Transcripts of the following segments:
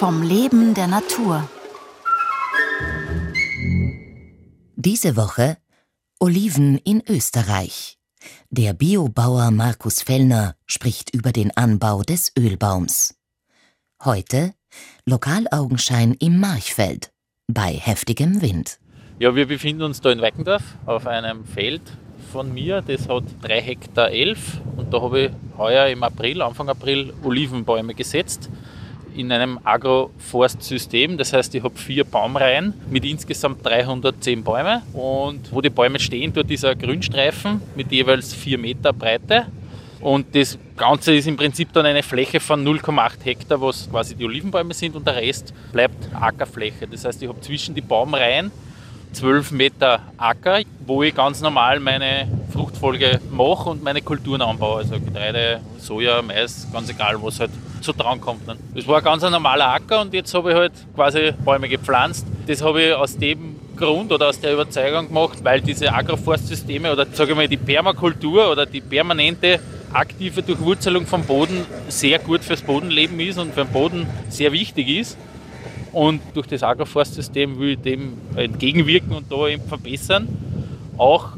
vom Leben der Natur. Diese Woche Oliven in Österreich. Der Biobauer Markus Fellner spricht über den Anbau des Ölbaums. Heute Lokalaugenschein im Marchfeld bei heftigem Wind. Ja, wir befinden uns da in Weckendorf auf einem Feld von mir. Das hat 3 Hektar 11 und da habe ich heuer im April, Anfang April, Olivenbäume gesetzt in einem Agroforstsystem. Das heißt, ich habe vier Baumreihen mit insgesamt 310 Bäumen. Und wo die Bäume stehen, dort ist ein Grünstreifen mit jeweils 4 Meter Breite. Und das Ganze ist im Prinzip dann eine Fläche von 0,8 Hektar, was quasi die Olivenbäume sind und der Rest bleibt Ackerfläche. Das heißt, ich habe zwischen die Baumreihen 12 Meter Acker, wo ich ganz normal meine Fruchtfolge mache und meine Kulturen anbaue. Also Getreide, Soja, Mais, ganz egal, was halt so dran kommt. Ne? Das war ein ganz normaler Acker und jetzt habe ich halt quasi Bäume gepflanzt. Das habe ich aus dem Grund oder aus der Überzeugung gemacht, weil diese Agroforstsysteme oder sage ich mal die Permakultur oder die permanente aktive Durchwurzelung vom Boden sehr gut fürs Bodenleben ist und für den Boden sehr wichtig ist. Und durch das Agroforstsystem will ich dem entgegenwirken und da eben verbessern. Auch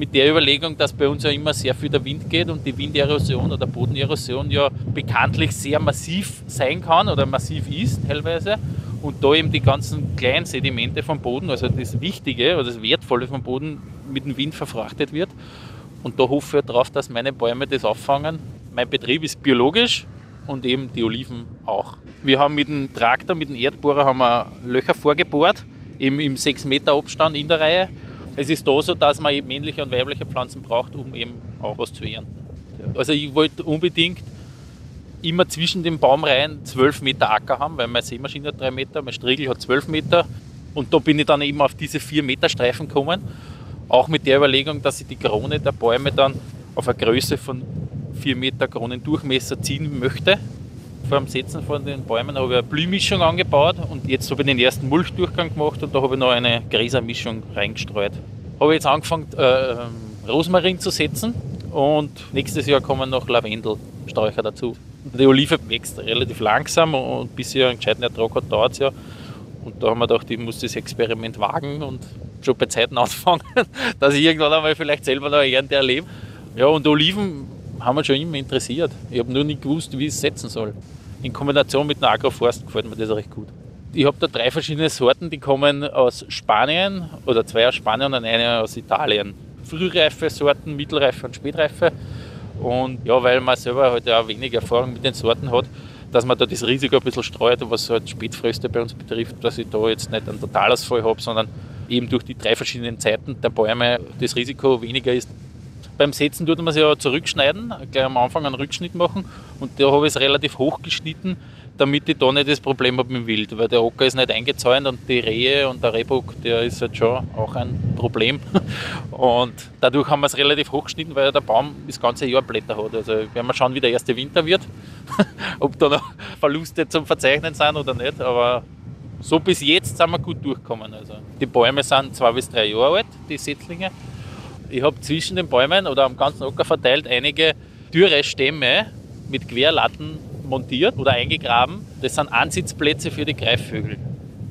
mit der Überlegung, dass bei uns ja immer sehr viel der Wind geht und die Winderosion oder Bodenerosion ja bekanntlich sehr massiv sein kann oder massiv ist teilweise. Und da eben die ganzen kleinen Sedimente vom Boden, also das Wichtige oder das Wertvolle vom Boden mit dem Wind verfrachtet wird. Und da hoffe ich darauf, dass meine Bäume das auffangen. Mein Betrieb ist biologisch und eben die Oliven auch. Wir haben mit dem Traktor, mit dem Erdbohrer haben wir Löcher vorgebohrt, eben im 6 Meter Abstand in der Reihe. Es ist da so, dass man eben männliche und weibliche Pflanzen braucht, um eben auch was zu ernten. Also ich wollte unbedingt immer zwischen den Baumreihen 12 Meter Acker haben, weil meine Sämaschine hat 3 Meter, mein Striegel hat 12 Meter. Und da bin ich dann eben auf diese 4 Meter Streifen gekommen. Auch mit der Überlegung, dass ich die Krone der Bäume dann auf eine Größe von 4 Meter Kronendurchmesser ziehen möchte. Vor dem Setzen von den Bäumen habe ich eine Blühmischung angebaut und jetzt habe ich den ersten Mulchdurchgang gemacht und da habe ich noch eine Gräsermischung reingestreut. Habe jetzt angefangen, äh, Rosmarin zu setzen und nächstes Jahr kommen noch Lavendelsträucher dazu. Die Olive wächst relativ langsam und bis sie einen gescheiten Ertrag hat, dauert es ja. Und da haben wir gedacht, ich muss das Experiment wagen und schon bei Zeiten anfangen, dass ich irgendwann einmal vielleicht selber noch eine Ernte erlebe. Ja, und Oliven haben mich schon immer interessiert. Ich habe nur nicht gewusst, wie ich es setzen soll. In Kombination mit einem Agroforst gefällt mir das recht gut. Ich habe da drei verschiedene Sorten, die kommen aus Spanien oder zwei aus Spanien und eine aus Italien. Frühreife Sorten, Mittelreife und Spätreife. Und ja, weil man selber halt auch wenig Erfahrung mit den Sorten hat, dass man da das Risiko ein bisschen streut, was halt Spätfröste bei uns betrifft, dass ich da jetzt nicht einen Totalausfall habe, sondern eben durch die drei verschiedenen Zeiten der Bäume das Risiko weniger ist, beim Setzen tut man es ja zurückschneiden, gleich am Anfang einen Rückschnitt machen und da habe ich es relativ hoch geschnitten, damit ich da nicht das Problem habe mit dem Wild, weil der Ocker ist nicht eingezäunt und die Rehe und der Rehbock, der ist halt schon auch ein Problem. Und dadurch haben wir es relativ hoch geschnitten, weil der Baum das ganze Jahr Blätter hat. Also werden wir schauen, wie der erste Winter wird, ob da noch Verluste zum Verzeichnen sind oder nicht, aber so bis jetzt sind wir gut durchgekommen. Also die Bäume sind zwei bis drei Jahre alt, die Setzlinge. Ich habe zwischen den Bäumen oder am ganzen Acker verteilt einige dürre Stämme mit Querlatten montiert oder eingegraben. Das sind Ansitzplätze für die Greifvögel.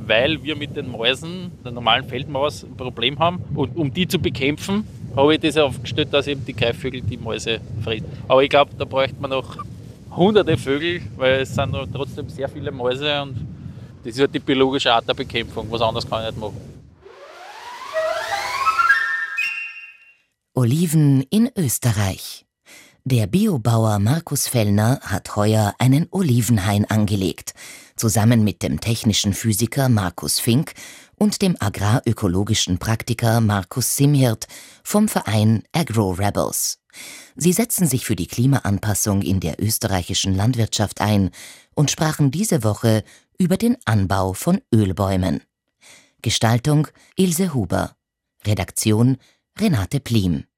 Weil wir mit den Mäusen, der normalen Feldmaus, ein Problem haben. Und um die zu bekämpfen, habe ich das aufgestellt, dass eben die Greifvögel die Mäuse fressen. Aber ich glaube, da bräuchte man noch hunderte Vögel, weil es sind trotzdem sehr viele Mäuse und das ist halt die biologische Art der Bekämpfung. Was anderes kann ich nicht machen. Oliven in Österreich. Der Biobauer Markus Fellner hat heuer einen Olivenhain angelegt, zusammen mit dem technischen Physiker Markus Fink und dem agrarökologischen Praktiker Markus Simhirt vom Verein Agro Rebels. Sie setzen sich für die Klimaanpassung in der österreichischen Landwirtschaft ein und sprachen diese Woche über den Anbau von Ölbäumen. Gestaltung Ilse Huber. Redaktion Renate Plim